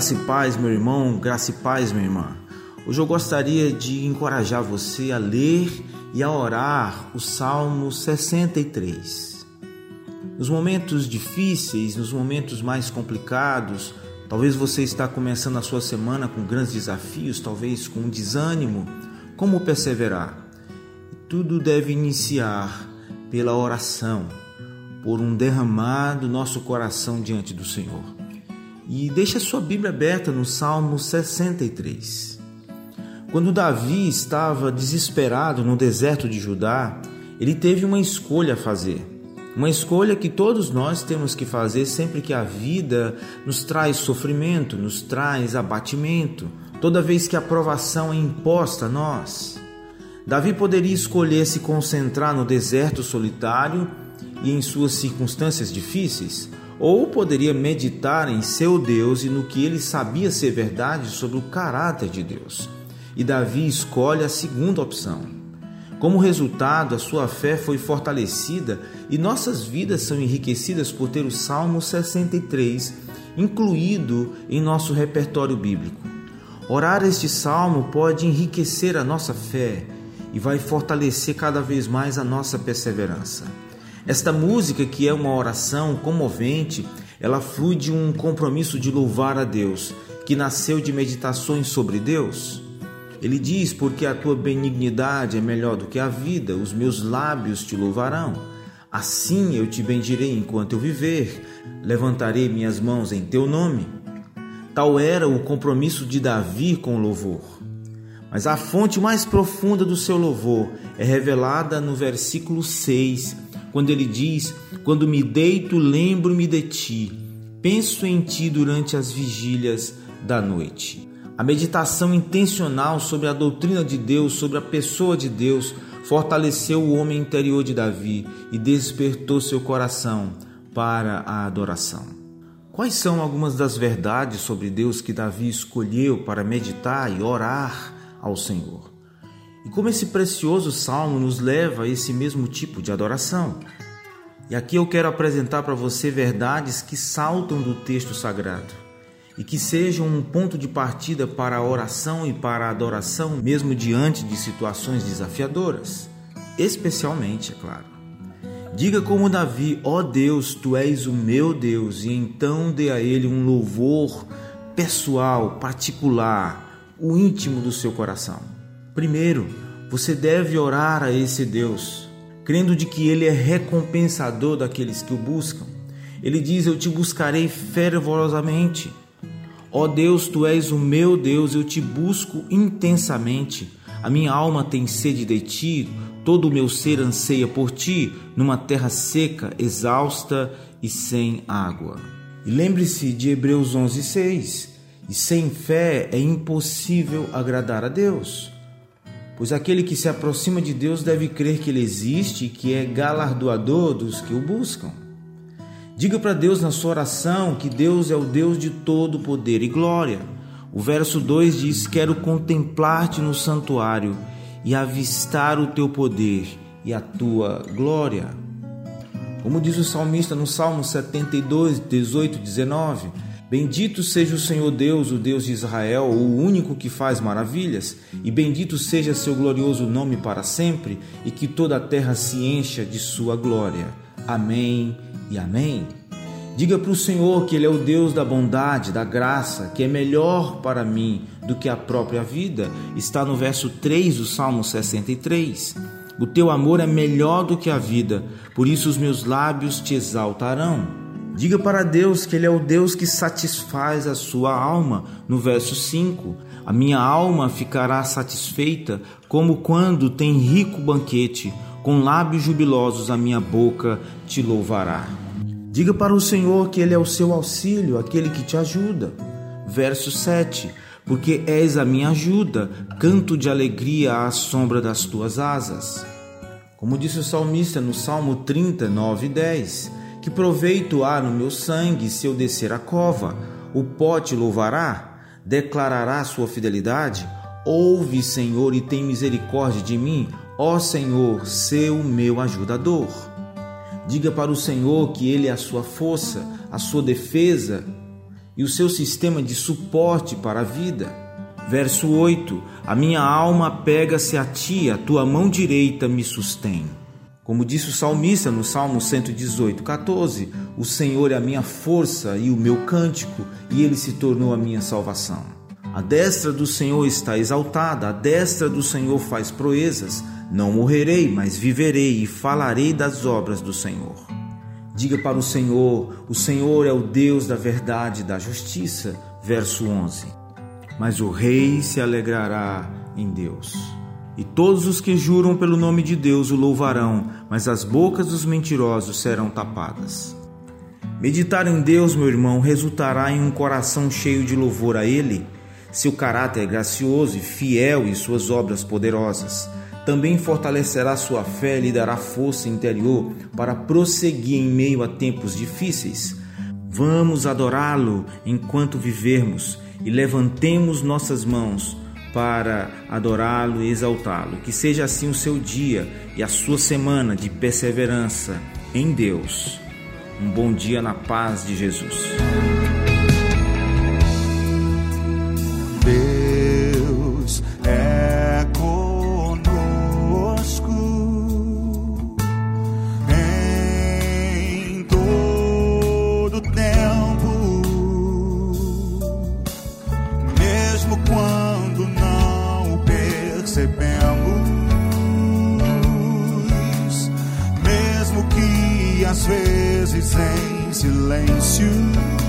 Graça e paz, meu irmão, graça e paz, minha irmã. Hoje eu gostaria de encorajar você a ler e a orar o Salmo 63. Nos momentos difíceis, nos momentos mais complicados, talvez você está começando a sua semana com grandes desafios, talvez com desânimo, como perseverar? Tudo deve iniciar pela oração, por um derramar do nosso coração diante do Senhor. E deixe a sua Bíblia aberta no Salmo 63. Quando Davi estava desesperado no deserto de Judá, ele teve uma escolha a fazer. Uma escolha que todos nós temos que fazer sempre que a vida nos traz sofrimento, nos traz abatimento, toda vez que a provação é imposta a nós. Davi poderia escolher se concentrar no deserto solitário e em suas circunstâncias difíceis, ou poderia meditar em seu Deus e no que ele sabia ser verdade sobre o caráter de Deus. E Davi escolhe a segunda opção. Como resultado, a sua fé foi fortalecida e nossas vidas são enriquecidas por ter o Salmo 63 incluído em nosso repertório bíblico. Orar este salmo pode enriquecer a nossa fé e vai fortalecer cada vez mais a nossa perseverança. Esta música, que é uma oração comovente, ela flui de um compromisso de louvar a Deus, que nasceu de meditações sobre Deus. Ele diz: Porque a tua benignidade é melhor do que a vida, os meus lábios te louvarão. Assim eu te bendirei enquanto eu viver, levantarei minhas mãos em teu nome. Tal era o compromisso de Davi com o louvor. Mas a fonte mais profunda do seu louvor é revelada no versículo 6 quando ele diz: Quando me deito, lembro-me de ti, penso em ti durante as vigílias da noite. A meditação intencional sobre a doutrina de Deus, sobre a pessoa de Deus, fortaleceu o homem interior de Davi e despertou seu coração para a adoração. Quais são algumas das verdades sobre Deus que Davi escolheu para meditar e orar ao Senhor? E como esse precioso salmo nos leva a esse mesmo tipo de adoração. E aqui eu quero apresentar para você verdades que saltam do texto sagrado e que sejam um ponto de partida para a oração e para a adoração, mesmo diante de situações desafiadoras, especialmente, é claro. Diga como Davi: Ó oh Deus, tu és o meu Deus, e então dê a ele um louvor pessoal, particular, o íntimo do seu coração. Primeiro, você deve orar a esse Deus, crendo de que ele é recompensador daqueles que o buscam. Ele diz: Eu te buscarei fervorosamente. Ó Deus, tu és o meu Deus, eu te busco intensamente. A minha alma tem sede de ti, todo o meu ser anseia por ti, numa terra seca, exausta e sem água. E lembre-se de Hebreus 11:6. E sem fé é impossível agradar a Deus pois aquele que se aproxima de Deus deve crer que Ele existe e que é galardoador dos que o buscam. Diga para Deus na sua oração que Deus é o Deus de todo poder e glória. O verso 2 diz: Quero contemplar-te no santuário e avistar o teu poder e a tua glória. Como diz o salmista no Salmo 72, 18 19. Bendito seja o Senhor Deus, o Deus de Israel, o único que faz maravilhas, e bendito seja seu glorioso nome para sempre, e que toda a terra se encha de sua glória. Amém e amém. Diga para o Senhor que Ele é o Deus da bondade, da graça, que é melhor para mim do que a própria vida. Está no verso 3 do Salmo 63. O teu amor é melhor do que a vida, por isso os meus lábios te exaltarão. Diga para Deus que Ele é o Deus que satisfaz a sua alma. No verso 5: A minha alma ficará satisfeita, como quando tem rico banquete, com lábios jubilosos a minha boca te louvará. Diga para o Senhor que Ele é o seu auxílio, aquele que te ajuda. Verso 7: Porque és a minha ajuda, canto de alegria à sombra das tuas asas. Como disse o salmista no Salmo 39, 10. Que proveito há no meu sangue se eu descer a cova? O pó te louvará? Declarará sua fidelidade? Ouve, Senhor, e tem misericórdia de mim, ó Senhor, seu meu ajudador. Diga para o Senhor que Ele é a sua força, a sua defesa, e o seu sistema de suporte para a vida. Verso 8: A minha alma pega-se a ti, a tua mão direita me sustém. Como disse o salmista no Salmo 118, 14: O Senhor é a minha força e o meu cântico, e ele se tornou a minha salvação. A destra do Senhor está exaltada, a destra do Senhor faz proezas. Não morrerei, mas viverei e falarei das obras do Senhor. Diga para o Senhor: O Senhor é o Deus da verdade e da justiça. Verso 11. Mas o rei se alegrará em Deus. E todos os que juram pelo nome de Deus o louvarão, mas as bocas dos mentirosos serão tapadas. Meditar em Deus, meu irmão, resultará em um coração cheio de louvor a Ele, seu caráter gracioso e fiel e suas obras poderosas. Também fortalecerá sua fé e lhe dará força interior para prosseguir em meio a tempos difíceis. Vamos adorá-lo enquanto vivermos e levantemos nossas mãos para adorá-lo e exaltá-lo. Que seja assim o seu dia e a sua semana de perseverança em Deus. Um bom dia na paz de Jesus. Vezes em silêncio